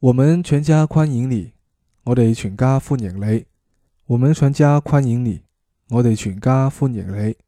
我们全家欢迎你我哋全家欢迎你。我们全家欢迎你我哋全家欢迎你。